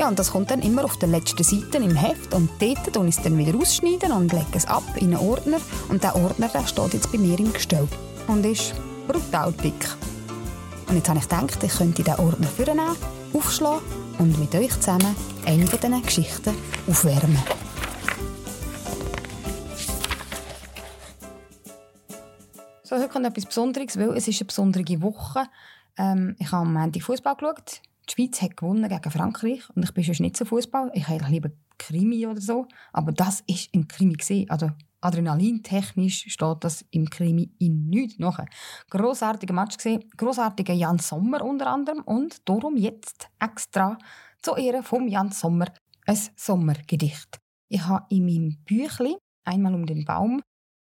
Ja, und das kommt dann immer auf der letzten Seite im Heft und dort und ich es dann wieder ausschneiden und lege es ab in einen Ordner und der Ordner der steht jetzt bei mir im Gestell und ist brutal dick. Und jetzt habe ich gedacht, ich könnte diesen Ordner vornehmen, aufschlagen und mit euch zusammen eine von diesen Geschichten aufwärmen. So, heute kommt etwas Besonderes, weil es ist eine besondere Woche. Ähm, ich habe am Montag Fußball geschaut die Schweiz hat gewonnen gegen Frankreich und ich bin schon nicht so Fußball. Ich hätte lieber Krimi oder so, aber das ist ein Krimi gesehen. Also adrenalintechnisch steht das im Krimi in nichts nach. Grossartiger Match gesehen, grossartiger Jan Sommer unter anderem und darum jetzt extra zu Ehren vom Jan Sommer ein Sommergedicht. Ich habe in meinem Büchlein einmal um den Baum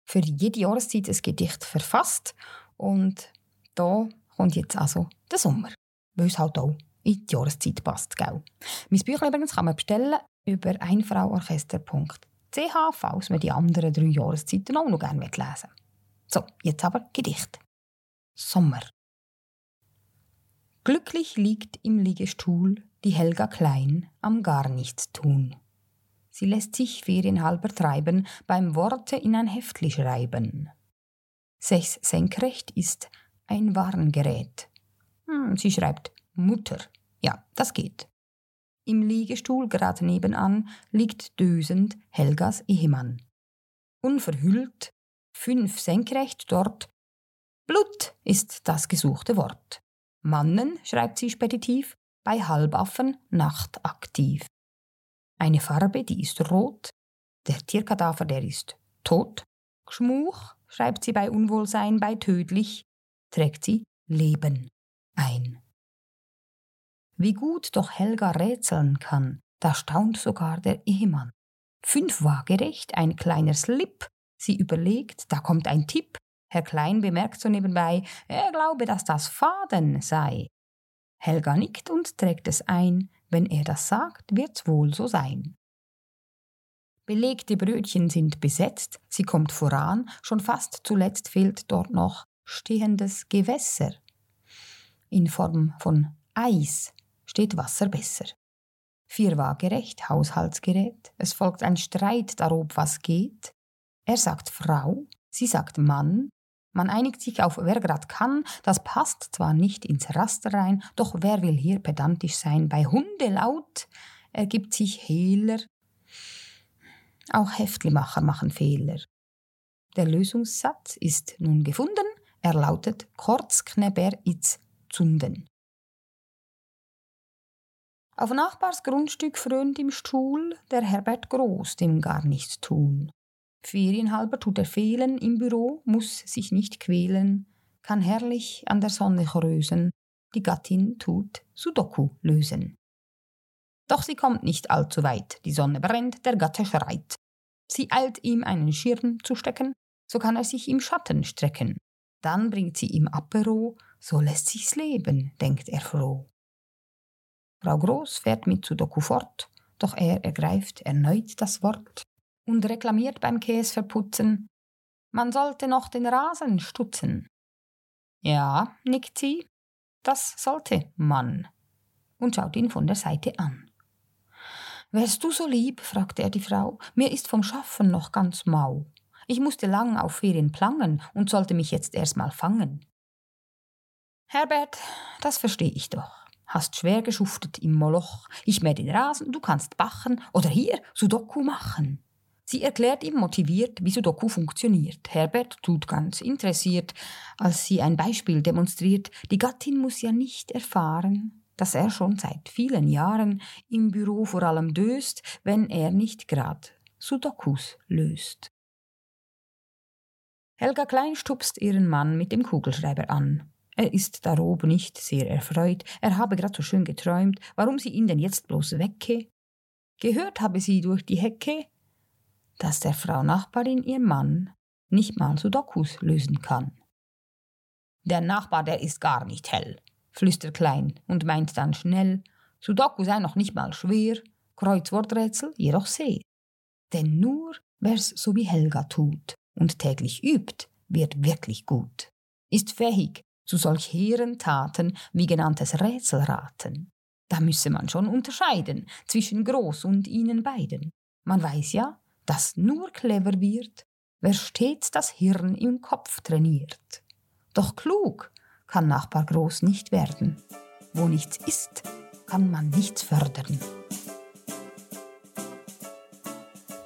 für jede Jahreszeit ein Gedicht verfasst und da kommt jetzt also der Sommer, weil es halt auch in die Jahreszeit passt. Gell? Mein Büchlein übrigens kann man bestellen über einfrauorchester.ch, falls man die anderen drei Jahreszeiten auch noch gerne lesen will. So, jetzt aber Gedicht. Sommer. Glücklich liegt im Liegestuhl die Helga Klein am Garnichtstun. Sie lässt sich ferienhalber treiben beim Worte in ein Heftli schreiben. Sechs senkrecht ist ein Warngerät. Hm, sie schreibt Mutter. Ja, das geht. Im Liegestuhl gerade nebenan liegt dösend Helgas Ehemann. Unverhüllt, fünf senkrecht dort. Blut ist das gesuchte Wort. Mannen, schreibt sie speditiv, bei Halbaffen nachtaktiv. Eine Farbe, die ist rot, der Tierkadaver, der ist tot. Gschmuch, schreibt sie bei Unwohlsein, bei tödlich, trägt sie Leben ein. Wie gut doch Helga rätseln kann, da staunt sogar der Ehemann. Fünf waagerecht, ein kleiner Slip. Sie überlegt, da kommt ein Tipp. Herr Klein bemerkt so nebenbei, er glaube, dass das Faden sei. Helga nickt und trägt es ein, wenn er das sagt, wird's wohl so sein. Belegte Brötchen sind besetzt, sie kommt voran, schon fast zuletzt fehlt dort noch stehendes Gewässer in Form von Eis steht Wasser besser. Vier waagerecht, Haushaltsgerät, es folgt ein Streit darob, was geht. Er sagt Frau, sie sagt Mann, man einigt sich auf wer grad kann, das passt zwar nicht ins Raster rein, doch wer will hier pedantisch sein, bei Hundelaut ergibt sich Hehler. Auch Heftlimacher machen Fehler. Der Lösungssatz ist nun gefunden, er lautet Kurzkneber its Zunden. Auf Nachbars Grundstück frönt im Stuhl der Herbert Groß dem gar nichts tun. Ferienhalber tut er fehlen im Büro, muss sich nicht quälen, kann herrlich an der Sonne chrösen, die Gattin tut Sudoku lösen. Doch sie kommt nicht allzu weit, die Sonne brennt, der Gatte schreit. Sie eilt ihm einen Schirm zu stecken, so kann er sich im Schatten strecken. Dann bringt sie ihm Apero, so lässt sich's leben, denkt er froh. Frau Groß fährt mit Sudoku fort, doch er ergreift erneut das Wort und reklamiert beim Käsverputzen, man sollte noch den Rasen stutzen. Ja, nickt sie, das sollte man, und schaut ihn von der Seite an. Wärst du so lieb, fragte er die Frau, mir ist vom Schaffen noch ganz mau. Ich musste lang auf Ferien plangen und sollte mich jetzt erst mal fangen. Herbert, das verstehe ich doch hast schwer geschuftet im Moloch. Ich mähe den Rasen, du kannst bachen oder hier Sudoku machen. Sie erklärt ihm motiviert, wie Sudoku funktioniert. Herbert tut ganz interessiert, als sie ein Beispiel demonstriert. Die Gattin muss ja nicht erfahren, dass er schon seit vielen Jahren im Büro vor allem döst, wenn er nicht grad Sudokus löst. Helga Klein stupst ihren Mann mit dem Kugelschreiber an. Er ist darob nicht sehr erfreut, er habe grad so schön geträumt, warum sie ihn denn jetzt bloß wecke. Gehört habe sie durch die Hecke, dass der Frau Nachbarin ihr Mann nicht mal Sudokus lösen kann. Der Nachbar, der ist gar nicht hell, flüstert Klein und meint dann schnell, Sudoku sei noch nicht mal schwer, Kreuzworträtsel jedoch sehr. Denn nur wer's so wie Helga tut und täglich übt, wird wirklich gut, ist fähig zu solch hehren Taten wie genanntes Rätselraten. Da müsse man schon unterscheiden zwischen Groß und ihnen beiden. Man weiß ja, dass nur clever wird, wer stets das Hirn im Kopf trainiert. Doch klug kann Nachbar Groß nicht werden. Wo nichts ist, kann man nichts fördern.